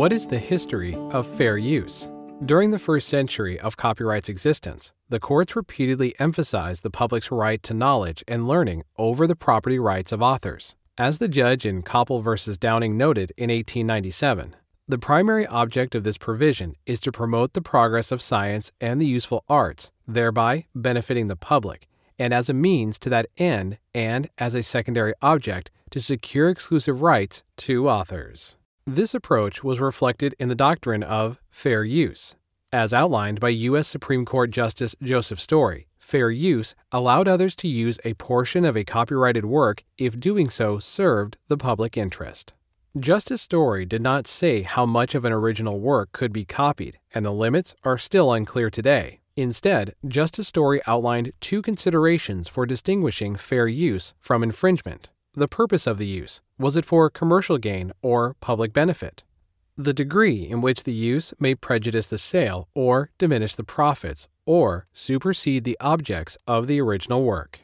What is the history of fair use? During the first century of copyright's existence, the courts repeatedly emphasized the public's right to knowledge and learning over the property rights of authors. As the judge in Koppel v. Downing noted in 1897, the primary object of this provision is to promote the progress of science and the useful arts, thereby benefiting the public, and as a means to that end and as a secondary object to secure exclusive rights to authors. This approach was reflected in the doctrine of fair use. As outlined by U.S. Supreme Court Justice Joseph Story, fair use allowed others to use a portion of a copyrighted work if doing so served the public interest. Justice Story did not say how much of an original work could be copied, and the limits are still unclear today. Instead, Justice Story outlined two considerations for distinguishing fair use from infringement the purpose of the use. Was it for commercial gain or public benefit? The degree in which the use may prejudice the sale or diminish the profits or supersede the objects of the original work.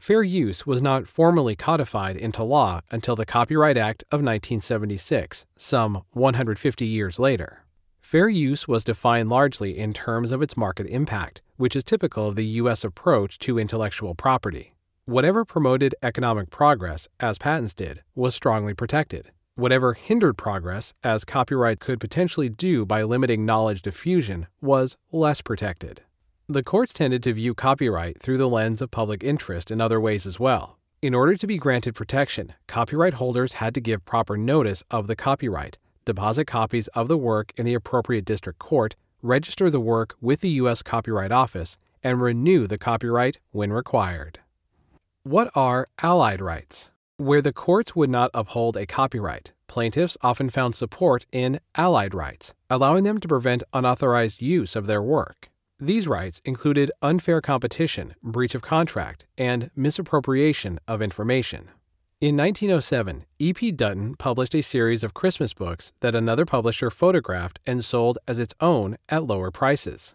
Fair use was not formally codified into law until the Copyright Act of 1976, some 150 years later. Fair use was defined largely in terms of its market impact, which is typical of the U.S. approach to intellectual property. Whatever promoted economic progress, as patents did, was strongly protected. Whatever hindered progress, as copyright could potentially do by limiting knowledge diffusion, was less protected. The courts tended to view copyright through the lens of public interest in other ways as well. In order to be granted protection, copyright holders had to give proper notice of the copyright, deposit copies of the work in the appropriate district court, register the work with the U.S. Copyright Office, and renew the copyright when required. What are allied rights? Where the courts would not uphold a copyright, plaintiffs often found support in allied rights, allowing them to prevent unauthorized use of their work. These rights included unfair competition, breach of contract, and misappropriation of information. In 1907, E.P. Dutton published a series of Christmas books that another publisher photographed and sold as its own at lower prices.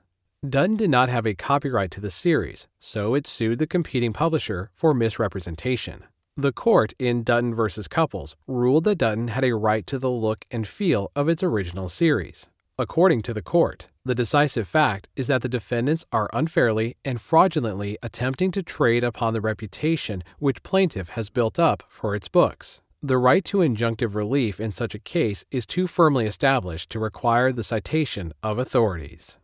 Dutton did not have a copyright to the series, so it sued the competing publisher for misrepresentation. The court in Dutton v. Cupples ruled that Dutton had a right to the look and feel of its original series. According to the court, the decisive fact is that the defendants are unfairly and fraudulently attempting to trade upon the reputation which plaintiff has built up for its books. The right to injunctive relief in such a case is too firmly established to require the citation of authorities.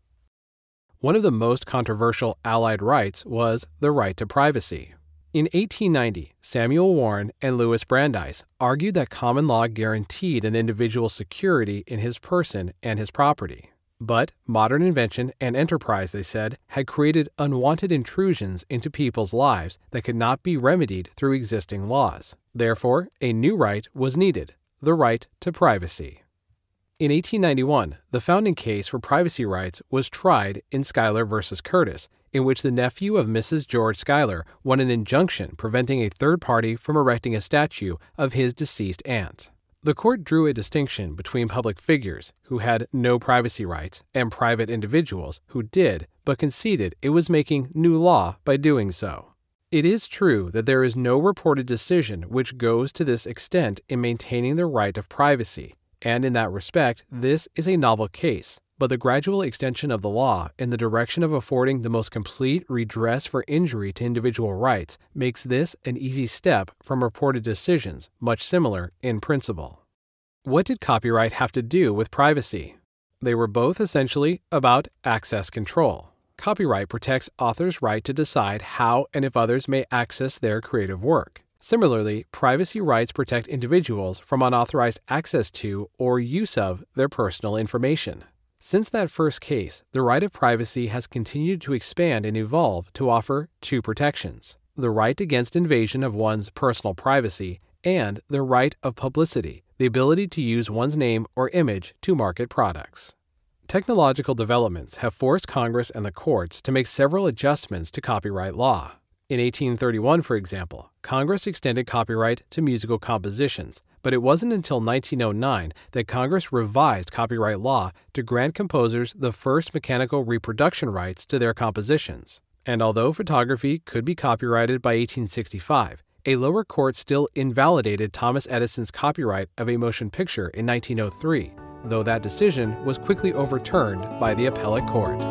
One of the most controversial Allied rights was the right to privacy. In 1890, Samuel Warren and Louis Brandeis argued that common law guaranteed an individual security in his person and his property. But modern invention and enterprise, they said, had created unwanted intrusions into people's lives that could not be remedied through existing laws. Therefore, a new right was needed the right to privacy. In 1891, the founding case for privacy rights was tried in Schuyler v. Curtis, in which the nephew of Mrs. George Schuyler won an injunction preventing a third party from erecting a statue of his deceased aunt. The court drew a distinction between public figures who had no privacy rights and private individuals who did, but conceded it was making new law by doing so. It is true that there is no reported decision which goes to this extent in maintaining the right of privacy, and in that respect, this is a novel case. But the gradual extension of the law in the direction of affording the most complete redress for injury to individual rights makes this an easy step from reported decisions, much similar in principle. What did copyright have to do with privacy? They were both essentially about access control. Copyright protects authors' right to decide how and if others may access their creative work. Similarly, privacy rights protect individuals from unauthorized access to or use of their personal information. Since that first case, the right of privacy has continued to expand and evolve to offer two protections the right against invasion of one's personal privacy and the right of publicity, the ability to use one's name or image to market products. Technological developments have forced Congress and the courts to make several adjustments to copyright law. In 1831, for example, Congress extended copyright to musical compositions, but it wasn't until 1909 that Congress revised copyright law to grant composers the first mechanical reproduction rights to their compositions. And although photography could be copyrighted by 1865, a lower court still invalidated Thomas Edison's copyright of a motion picture in 1903, though that decision was quickly overturned by the appellate court.